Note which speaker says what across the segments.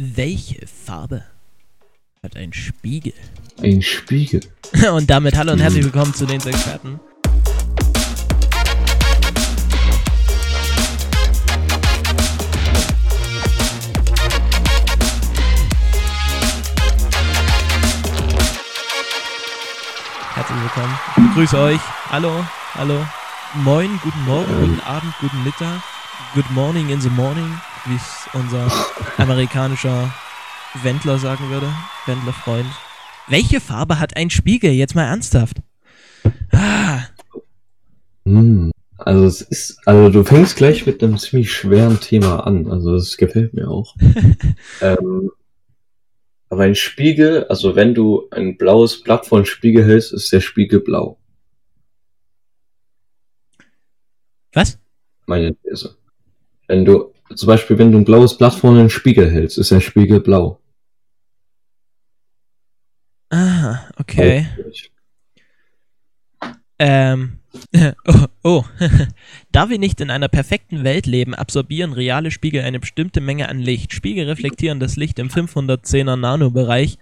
Speaker 1: Welche Farbe hat ein Spiegel?
Speaker 2: Ein Spiegel.
Speaker 1: Und damit hallo und herzlich willkommen zu den Experten. Herzlich willkommen. Ich begrüße euch. Hallo, hallo. Moin, guten Morgen, guten Abend, guten Mittag. Good morning in the morning, wie es unser amerikanischer Wendler sagen würde. Wendler-Freund. Welche Farbe hat ein Spiegel? Jetzt mal ernsthaft. Ah,
Speaker 2: Hm. Also es ist, also du fängst gleich mit einem ziemlich schweren Thema an. Also das gefällt mir auch. ähm, aber ein Spiegel, also wenn du ein blaues Blatt vor einen Spiegel hältst, ist der Spiegel blau.
Speaker 1: was?
Speaker 2: Meine These. Wenn du, zum Beispiel, wenn du ein blaues Blatt vor einen Spiegel hältst, ist der Spiegel blau.
Speaker 1: Ah, okay. Ähm. Oh, oh. da wir nicht in einer perfekten Welt leben, absorbieren reale Spiegel eine bestimmte Menge an Licht. Spiegel reflektieren das Licht im 510er Nanobereich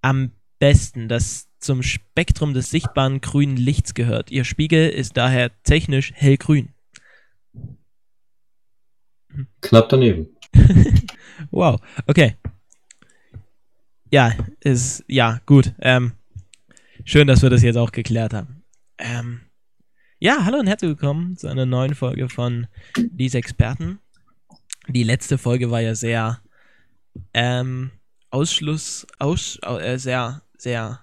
Speaker 1: am besten, das zum Spektrum des sichtbaren grünen Lichts gehört. Ihr Spiegel ist daher technisch hellgrün.
Speaker 2: Knapp daneben.
Speaker 1: Wow, okay. Ja, ist, ja, gut. Ähm, schön, dass wir das jetzt auch geklärt haben. Ähm, ja, hallo und herzlich willkommen zu einer neuen Folge von Diese Experten. Die letzte Folge war ja sehr, ähm, Ausschluss, aus, au- äh, sehr, sehr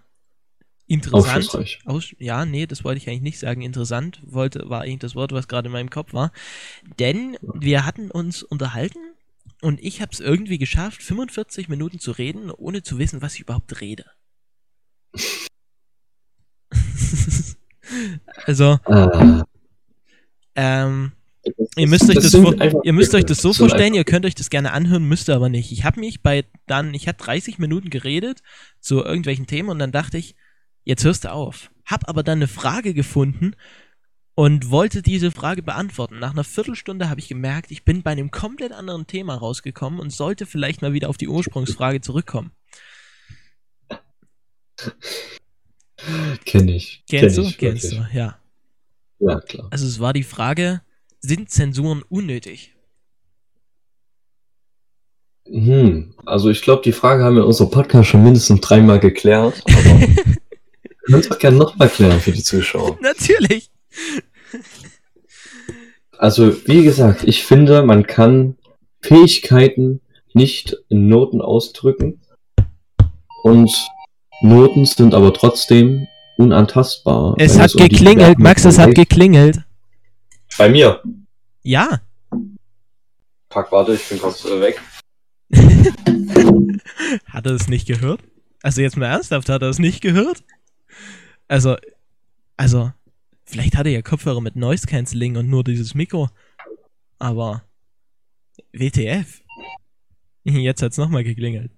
Speaker 1: interessant. Aus, ja, nee, das wollte ich eigentlich nicht sagen. Interessant wollte, war eigentlich das Wort, was gerade in meinem Kopf war. Denn wir hatten uns unterhalten und ich habe es irgendwie geschafft, 45 Minuten zu reden, ohne zu wissen, was ich überhaupt rede. also,
Speaker 2: Ah,
Speaker 1: ähm,
Speaker 2: das-
Speaker 1: ihr müsst euch das, vor,
Speaker 2: einfach-
Speaker 1: ihr müsst euch das so
Speaker 2: das
Speaker 1: vorstellen, ihr könnt euch das gerne anhören, müsst ihr aber nicht. Ich habe mich bei dann, ich hatte 30 Minuten geredet zu irgendwelchen Themen und dann dachte ich, jetzt hörst du auf. Hab aber dann eine Frage gefunden und wollte diese Frage beantworten. Nach einer Viertelstunde habe ich gemerkt, ich bin bei einem komplett anderen Thema rausgekommen und sollte vielleicht mal wieder auf die Ursprungsfrage zurückkommen.
Speaker 2: Kenn ich.
Speaker 1: Kennst
Speaker 2: Kenn
Speaker 1: du?
Speaker 2: ich
Speaker 1: Kennst
Speaker 2: wirklich.
Speaker 1: du, ja.
Speaker 2: Ja, klar.
Speaker 1: Also es war die Frage, sind Zensuren unnötig?
Speaker 2: Hm, also ich glaube, die Frage haben wir in unserem Podcast schon mindestens dreimal geklärt, aber können es doch gerne nochmal klären für die Zuschauer.
Speaker 1: Natürlich.
Speaker 2: Also, wie gesagt, ich finde, man kann Fähigkeiten nicht in Noten ausdrücken und Noten sind aber trotzdem unantastbar.
Speaker 1: Es hat
Speaker 2: um die
Speaker 1: geklingelt, Max, es hat geklingelt.
Speaker 2: Bei mir.
Speaker 1: Ja.
Speaker 2: Pack, warte, ich bin kurz äh, weg.
Speaker 1: Hat er es nicht gehört? Also jetzt mal ernsthaft, hat er es nicht gehört? Also, also, vielleicht hat er ja Kopfhörer mit Noise Cancelling und nur dieses Mikro. Aber, WTF? Jetzt hat's nochmal geklingelt.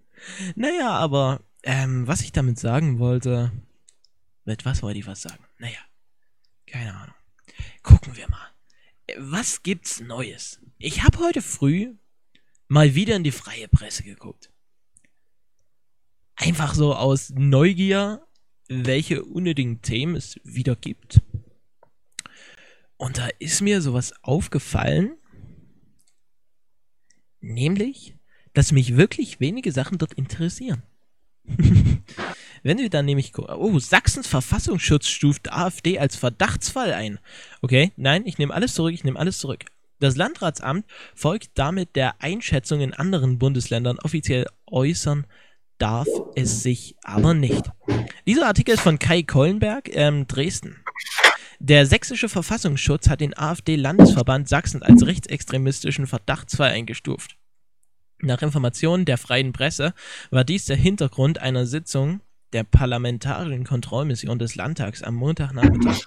Speaker 1: Naja, aber, ähm, was ich damit sagen wollte, mit was wollte ich was sagen? Naja, keine Ahnung. Gucken wir mal. Was gibt's Neues? Ich habe heute früh mal wieder in die freie Presse geguckt. Einfach so aus Neugier, welche unnötigen Themen es wieder gibt. Und da ist mir sowas aufgefallen, nämlich, dass mich wirklich wenige Sachen dort interessieren. Wenn wir dann nämlich oh, Sachsens Verfassungsschutz stuft AfD als Verdachtsfall ein. Okay, nein, ich nehme alles zurück, ich nehme alles zurück. Das Landratsamt folgt damit der Einschätzung in anderen Bundesländern. Offiziell äußern darf es sich aber nicht. Dieser Artikel ist von Kai Kollenberg, ähm, Dresden. Der sächsische Verfassungsschutz hat den AfD-Landesverband Sachsen als rechtsextremistischen Verdachtsfall eingestuft. Nach Informationen der freien Presse war dies der Hintergrund einer Sitzung der Parlamentarischen Kontrollmission des Landtags am Montagnachmittag.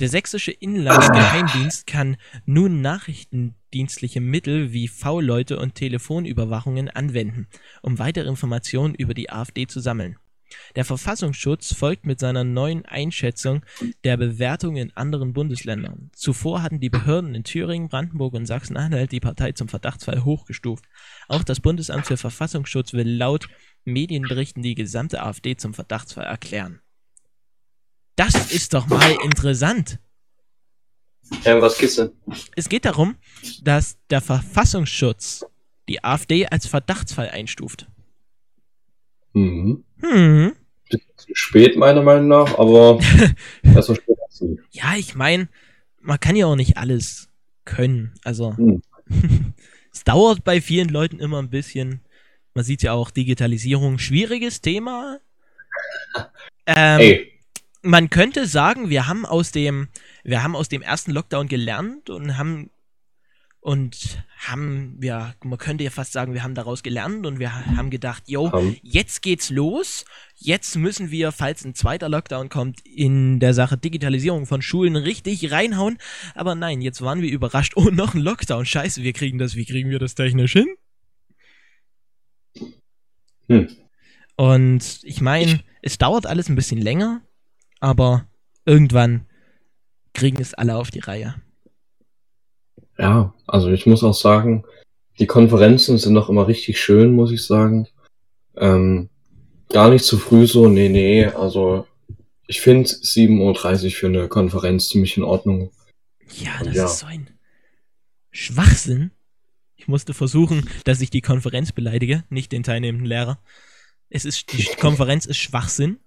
Speaker 1: Der sächsische Inlandsgeheimdienst kann nun nachrichtendienstliche Mittel wie V-Leute und Telefonüberwachungen anwenden, um weitere Informationen über die AfD zu sammeln. Der Verfassungsschutz folgt mit seiner neuen Einschätzung der Bewertung in anderen Bundesländern. Zuvor hatten die Behörden in Thüringen, Brandenburg und Sachsen-Anhalt die Partei zum Verdachtsfall hochgestuft. Auch das Bundesamt für Verfassungsschutz will laut Medienberichten die gesamte AfD zum Verdachtsfall erklären. Das ist doch mal interessant.
Speaker 2: Ähm, was gibt's denn?
Speaker 1: Es geht darum, dass der Verfassungsschutz die AfD als Verdachtsfall einstuft.
Speaker 2: Mhm.
Speaker 1: Hm.
Speaker 2: Spät, meiner Meinung nach, aber besser spät als nie.
Speaker 1: Ja, ich meine, man kann ja auch nicht alles können. Also,
Speaker 2: Hm.
Speaker 1: es dauert bei vielen Leuten immer ein bisschen. Man sieht ja auch Digitalisierung, schwieriges Thema. Ähm,
Speaker 2: Ey,
Speaker 1: man könnte sagen, wir haben aus dem, wir haben aus dem ersten Lockdown gelernt und haben und haben, ja, man könnte ja fast sagen, wir haben daraus gelernt und wir ha- haben gedacht, yo, jetzt geht's los. Jetzt müssen wir, falls ein zweiter Lockdown kommt, in der Sache Digitalisierung von Schulen richtig reinhauen. Aber nein, jetzt waren wir überrascht. Oh, noch ein Lockdown. Scheiße, wir kriegen das. Wie kriegen wir das technisch hin?
Speaker 2: Hm.
Speaker 1: Und ich meine, es dauert alles ein bisschen länger, aber irgendwann kriegen es alle auf die Reihe.
Speaker 2: ja, also ich muss auch sagen, die Konferenzen sind noch immer richtig schön, muss ich sagen. Ähm, gar nicht zu früh so, nee, nee, also ich finde 7.30 Uhr für eine Konferenz ziemlich in Ordnung.
Speaker 1: Ja, das
Speaker 2: Ja.
Speaker 1: ist so ein Schwachsinn. Ich musste versuchen, dass ich die Konferenz beleidige, nicht den teilnehmenden Lehrer. Es ist, die Konferenz ist Schwachsinn.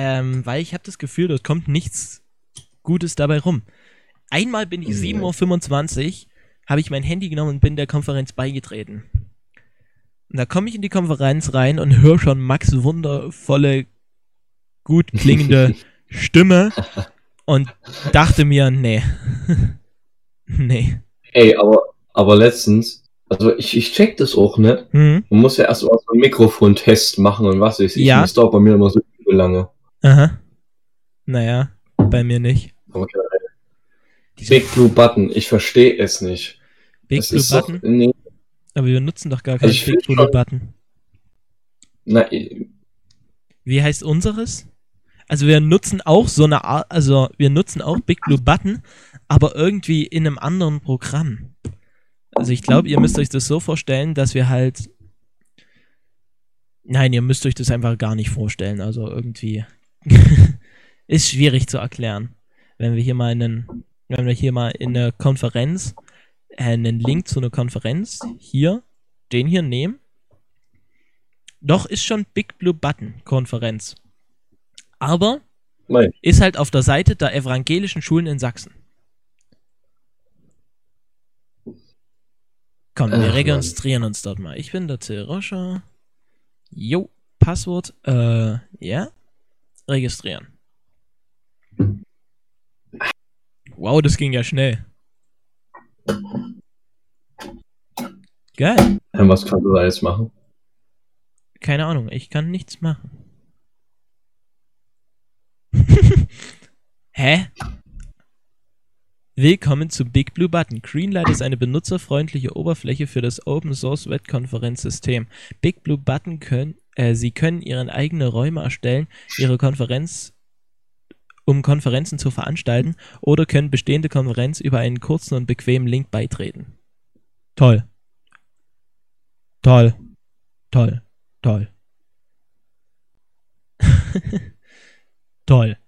Speaker 1: Ähm, weil ich habe das Gefühl, dort kommt nichts Gutes dabei rum. Einmal bin ich
Speaker 2: Mhm.
Speaker 1: 7.25 Uhr, habe ich mein Handy genommen und bin der Konferenz beigetreten. Und da komme ich in die Konferenz rein und höre schon Max wundervolle, gut klingende Stimme und dachte mir, nee. nee.
Speaker 2: Ey, aber, aber letztens, also ich, ich check das auch, ne?
Speaker 1: Hm?
Speaker 2: Man muss ja erst mal so einen Mikrofontest machen und was weiß ich.
Speaker 1: Ja.
Speaker 2: Das dauert bei mir immer so lange.
Speaker 1: Aha. Naja, bei mir nicht.
Speaker 2: Okay. Big Blue Button, ich verstehe es nicht.
Speaker 1: Big
Speaker 2: das
Speaker 1: Blue Button?
Speaker 2: Doch, nee,
Speaker 1: Aber wir nutzen doch gar
Speaker 2: Also
Speaker 1: keinen
Speaker 2: ich
Speaker 1: Big Blue Button.
Speaker 2: na,
Speaker 1: Wie heißt unseres? Also wir nutzen auch so eine Art, also wir nutzen auch Big Blue Button, aber irgendwie in einem anderen Programm. Also ich glaube, ihr müsst euch das so vorstellen, dass wir halt. Nein, ihr müsst euch das einfach gar nicht vorstellen. Also irgendwie ist schwierig zu erklären. Wenn wir hier mal einen, wenn wir hier mal in eine Konferenz, äh, einen Link zu einer Konferenz hier, den hier nehmen. Doch, ist schon Big Blue Button Konferenz. Aber
Speaker 2: Nein.
Speaker 1: ist halt auf der Seite der evangelischen Schulen in Sachsen. Komm, wir
Speaker 2: Ach,
Speaker 1: registrieren uns dort mal. Ich bin der Till Roscher. Jo, Passwort, äh, ja. Registrieren. Wow, das ging ja schnell. Geil.
Speaker 2: Was kannst du da jetzt machen?
Speaker 1: Keine Ahnung, ich kann nichts machen. Hä? Willkommen zu Big Blue Button. Greenlight ist eine benutzerfreundliche Oberfläche für das Open Source Wettkonferenzsystem. Big Blue Button können, äh, Sie können Ihren eigenen Räume erstellen, Ihre Konferenz, um Konferenzen zu veranstalten oder können bestehende Konferenz über einen kurzen und bequemen Link beitreten. Toll. Toll. Toll. Toll. Toll.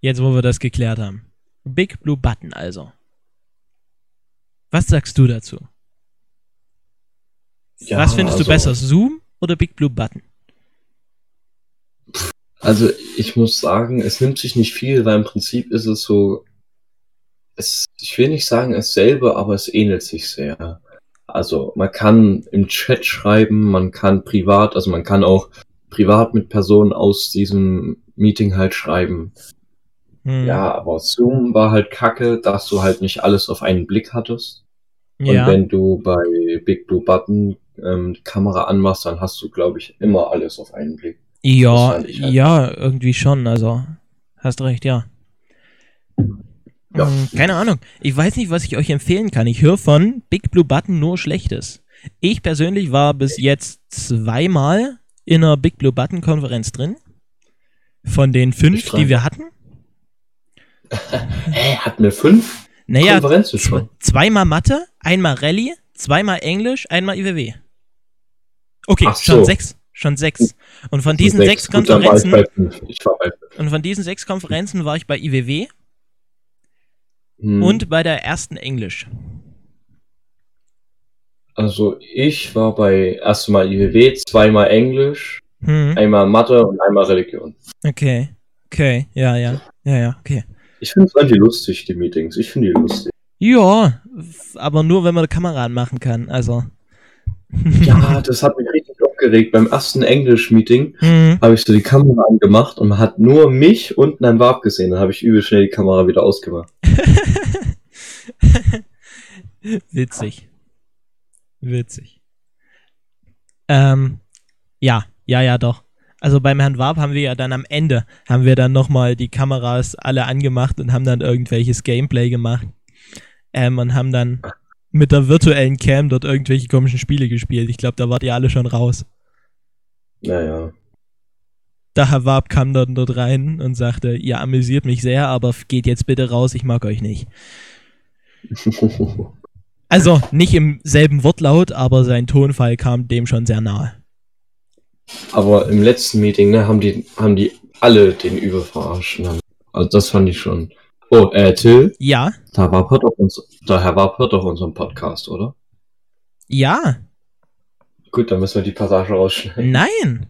Speaker 1: Jetzt, wo wir das geklärt haben. Big Blue Button also. Was sagst du dazu?
Speaker 2: Ja,
Speaker 1: Was findest du
Speaker 2: also-
Speaker 1: besser, Zoom oder Big Blue Button?
Speaker 2: Also ich muss sagen, es nimmt sich nicht viel, weil im Prinzip ist es so, es, ich will nicht sagen dasselbe, aber es ähnelt sich sehr. Also man kann im Chat schreiben, man kann privat, also man kann auch privat mit Personen aus diesem Meeting halt schreiben.
Speaker 1: Hm,
Speaker 2: Ja, aber Zoom war halt kacke, dass du halt nicht alles auf einen Blick hattest.
Speaker 1: ja.
Speaker 2: Und wenn du bei Big Blue Button ähm, die Kamera anmachst, dann hast du, glaube ich, immer alles auf einen Blick.
Speaker 1: Ja,
Speaker 2: halt-
Speaker 1: ja, irgendwie schon. Also, hast recht, ja.
Speaker 2: Ja.
Speaker 1: Hm, keine Ahnung. Ich weiß nicht, was ich euch empfehlen kann. Ich höre von Big Blue Button nur Schlechtes. Ich persönlich war bis jetzt zweimal in einer Big Blue Button Konferenz drin. Von den fünf, die wir hatten.
Speaker 2: Hä, hatten wir fünf
Speaker 1: Naja,
Speaker 2: Konferenzen schon?
Speaker 1: zweimal Mathe, einmal Rallye, zweimal Englisch, einmal IWW. Okay,
Speaker 2: Ach
Speaker 1: schon
Speaker 2: so.
Speaker 1: sechs. Schon sechs. Und von diesen sechs,
Speaker 2: Gut, ich
Speaker 1: Konferenzen,
Speaker 2: war bei
Speaker 1: und von diesen sechs Konferenzen war ich bei IWW
Speaker 2: Hm.
Speaker 1: und bei der ersten Englisch.
Speaker 2: Also ich war bei erstmal IWW, zweimal Englisch,
Speaker 1: Hm.
Speaker 2: einmal Mathe und einmal Religion.
Speaker 1: Okay. Okay, ja, ja. Ja, ja, okay.
Speaker 2: Ich finde es eigentlich lustig, die Meetings. Ich finde die lustig.
Speaker 1: Ja, aber nur, wenn man Kamera anmachen kann. Also.
Speaker 2: Ja, das hat mich richtig aufgeregt. Beim ersten Englisch-Meeting
Speaker 1: Hm.
Speaker 2: habe ich so die Kamera angemacht und man hat nur mich und einen Warp gesehen. Dann habe ich übel schnell die Kamera wieder ausgemacht.
Speaker 1: Witzig. Witzig. Ähm, ja, ja, ja, doch. Also beim Herrn Warp haben wir ja dann am Ende, haben wir dann nochmal die Kameras alle angemacht und haben dann irgendwelches Gameplay gemacht. Ähm, und haben dann mit der virtuellen Cam dort irgendwelche komischen Spiele gespielt. Ich glaube, da wart ihr alle schon raus.
Speaker 2: Naja.
Speaker 1: Der Herr Warp kam dann dort rein und sagte, ihr amüsiert mich sehr, aber geht jetzt bitte raus, ich mag euch nicht. Also nicht im selben Wortlaut, aber sein Tonfall kam dem schon sehr nahe.
Speaker 2: Aber im letzten Meeting, ne, haben die, haben die alle den übel verarscht. ne? Also das fand ich schon. Oh, äh, Till,
Speaker 1: Ja,
Speaker 2: da war hört doch uns, der Herr Warp hört doch unseren Podcast, oder?
Speaker 1: ja,
Speaker 2: Gut, dann müssen wir die Passage rausschneiden.
Speaker 1: nein.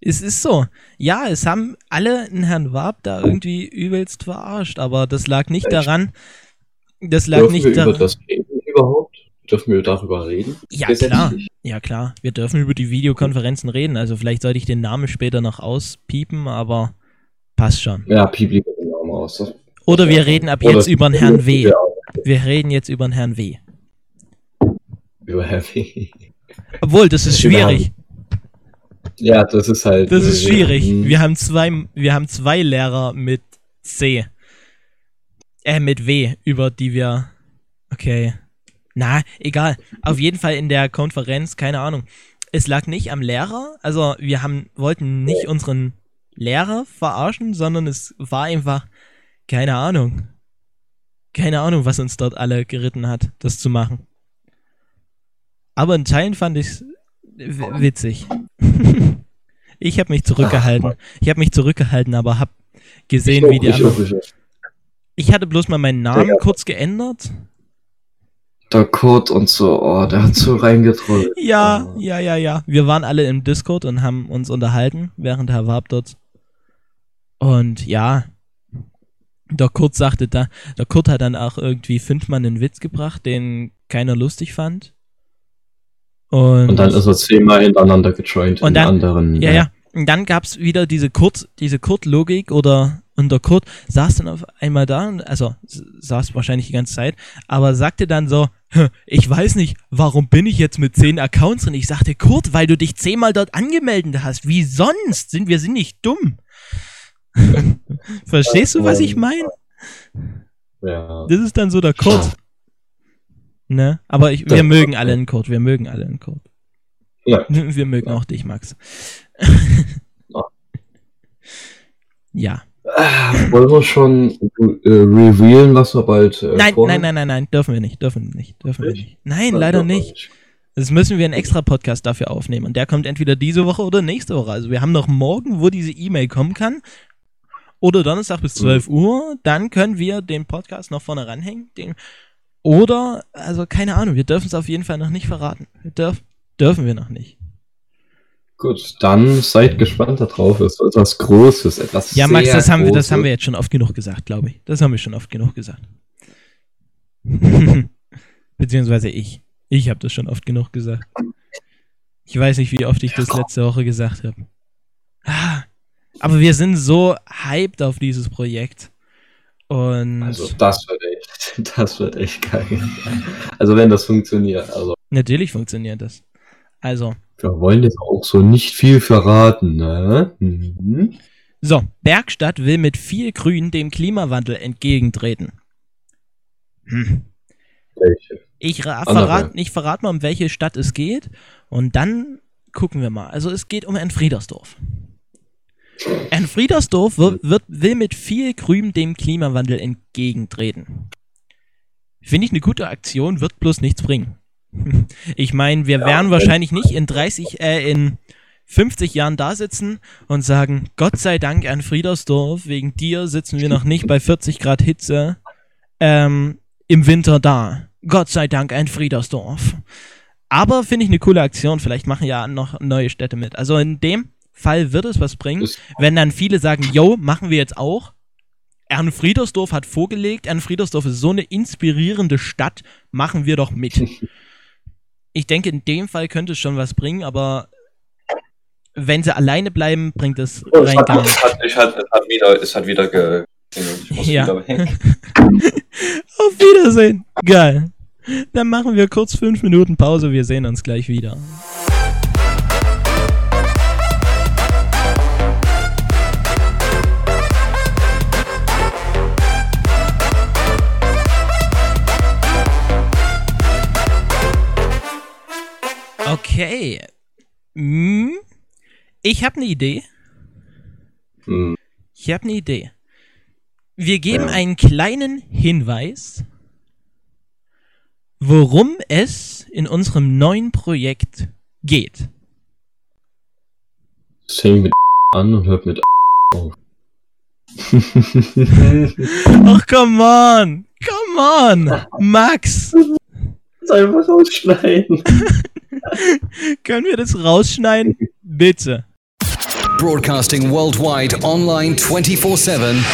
Speaker 1: Es ist so. Ja, es haben alle einen Herrn Warp da irgendwie übelst verarscht, aber das lag nicht
Speaker 2: Echt?
Speaker 1: daran. Das lag
Speaker 2: Dürfen
Speaker 1: nicht
Speaker 2: wir über
Speaker 1: daran.
Speaker 2: das reden überhaupt? Dürfen wir darüber reden?
Speaker 1: Ja, klar. Ja, klar. Wir dürfen über die Videokonferenzen reden. Also vielleicht sollte ich den Namen später noch auspiepen, aber passt schon.
Speaker 2: Ja, piep lieber den Namen aus.
Speaker 1: Oder wir reden ab jetzt über den Herrn W. Wir reden jetzt über den Herrn W.
Speaker 2: Über Herr W.
Speaker 1: Obwohl, das ist schwierig.
Speaker 2: Ja, das ist halt.
Speaker 1: Das ist
Speaker 2: äh,
Speaker 1: schwierig.
Speaker 2: hm.
Speaker 1: Wir haben zwei, wir haben zwei Lehrer mit C. Äh, mit W, über die wir. Okay. Na, egal. Auf jeden Fall in der Konferenz, keine Ahnung. Es lag nicht am Lehrer, also wir haben, wollten nicht unseren Lehrer verarschen, sondern es war einfach, keine Ahnung. Keine Ahnung, was uns dort alle geritten hat, das zu machen. Aber in Teilen fand ich witzig. ich habe mich zurückgehalten. Ich habe mich zurückgehalten, aber habe gesehen,
Speaker 2: Ich
Speaker 1: wie die anderen.
Speaker 2: Ich
Speaker 1: hatte bloß mal meinen Namen
Speaker 2: Ja.
Speaker 1: kurz geändert.
Speaker 2: Der Kurt und so, oh, der hat so reingetrollt.
Speaker 1: Ja,
Speaker 2: Oh.
Speaker 1: ja, ja, ja. Wir waren alle im Discord und haben uns unterhalten, während Herr Warp dort. Und ja, der Kurt sagte da, der Kurt hat dann auch irgendwie fünfmal einen Witz gebracht, den keiner lustig fand. Und,
Speaker 2: Und dann ist er zehnmal hintereinander gejoint
Speaker 1: Und
Speaker 2: in
Speaker 1: dann-
Speaker 2: anderen.
Speaker 1: ja, ja. Und dann gab's wieder diese Kurt, diese Kurt-Logik oder und der Kurt saß dann auf einmal da, und- also saß wahrscheinlich die ganze Zeit, aber sagte dann so, "Hä, ich weiß nicht, warum bin ich jetzt mit zehn Accounts drin? Ich sagte, Kurt, weil du dich zehnmal dort angemeldet hast. Wie sonst? Sind wir sind nicht dumm. Verstehst du, was ich meine?
Speaker 2: Ja.
Speaker 1: Das ist dann so der Kurt. Ne? Aber ich, wir mögen alle einen Kurt, wir mögen alle einen Kurt.
Speaker 2: Ja.
Speaker 1: Wir mögen
Speaker 2: Ja.
Speaker 1: auch dich, Max.
Speaker 2: Ja. Ah, wollen wir schon äh, revealen, was wir bald äh,
Speaker 1: Nein, nein, nein, nein, nein, dürfen wir nicht, dürfen wir nicht, dürfen wir
Speaker 2: Nicht?
Speaker 1: nicht. Nein,
Speaker 2: Ja,
Speaker 1: leider
Speaker 2: doch,
Speaker 1: nicht. Das müssen wir einen extra Podcast dafür aufnehmen. Und der kommt entweder diese Woche oder nächste Woche. Also wir haben noch morgen, wo diese E-Mail kommen kann. Oder Donnerstag bis
Speaker 2: Mhm.
Speaker 1: 12 Uhr. Dann können wir den Podcast noch vorne ranhängen. Den, oder, also keine Ahnung, wir dürfen es auf jeden Fall noch nicht verraten. Wir dürf, dürfen wir noch nicht.
Speaker 2: Gut, dann seid gespannt darauf. Es wird etwas Großes, etwas
Speaker 1: Ja, Max, das haben, wir, das haben wir jetzt schon oft genug gesagt, glaube ich. Das haben wir schon oft genug gesagt. Beziehungsweise ich. Ich habe das schon oft genug gesagt. Ich weiß nicht, wie oft ich das letzte Woche gesagt habe. Ah, aber wir sind so hyped auf dieses Projekt. Und
Speaker 2: Also das wird echt, das wird echt geil. Also wenn das funktioniert. Also
Speaker 1: natürlich funktioniert das. Also,
Speaker 2: wir wollen jetzt auch so nicht viel verraten, ne? Mhm.
Speaker 1: so, Bergstadt will mit viel Grün dem Klimawandel entgegentreten. Hm.
Speaker 2: Welche?
Speaker 1: Ich, ra-
Speaker 2: Andere.
Speaker 1: verrat, ich verrate mal, um welche Stadt es geht. Und dann gucken wir mal. Also es geht um ein Friedersdorf. Ein Friedersdorf wird, wird, will mit viel Grün dem Klimawandel entgegentreten. Finde ich eine gute Aktion, wird bloß nichts bringen. Ich meine, wir
Speaker 2: Ja,
Speaker 1: werden wahrscheinlich nicht in 30, äh, in 50 Jahren da sitzen und sagen, Gott sei Dank ein Friedersdorf, wegen dir sitzen wir noch nicht bei 40 Grad Hitze ähm, im Winter da. Gott sei Dank ein Friedersdorf. Aber finde ich eine coole Aktion, vielleicht machen ja noch neue Städte mit. Also in dem Fall wird es was bringen,
Speaker 2: Das-
Speaker 1: wenn dann viele sagen, yo, machen wir jetzt auch. Ernfriedersdorf hat vorgelegt, Ernfriedersdorf ist so eine inspirierende Stadt, machen wir doch mit. Ich denke, in dem Fall könnte es schon was bringen, aber wenn sie alleine bleiben, bringt es
Speaker 2: Oh,
Speaker 1: rein
Speaker 2: hat,
Speaker 1: gar
Speaker 2: es
Speaker 1: nichts.
Speaker 2: es hat wieder, es hat wieder ge,
Speaker 1: Ja.
Speaker 2: wieder.
Speaker 1: Auf Wiedersehen. Geil. Dann machen wir kurz fünf Minuten Pause, wir sehen uns gleich wieder. Okay. Hm, Ich habe eine Idee.
Speaker 2: Hm,
Speaker 1: Ich habe eine Idee. Wir geben
Speaker 2: Ja.
Speaker 1: einen kleinen Hinweis, worum es in unserem neuen Projekt geht.
Speaker 2: Es fängt mit an und hört mit auf.
Speaker 1: Ach, come on! Come on! Max!
Speaker 2: einfach rausschneiden.
Speaker 1: Können wir das rausschneiden? Bitte.
Speaker 3: Broadcasting worldwide online 24 7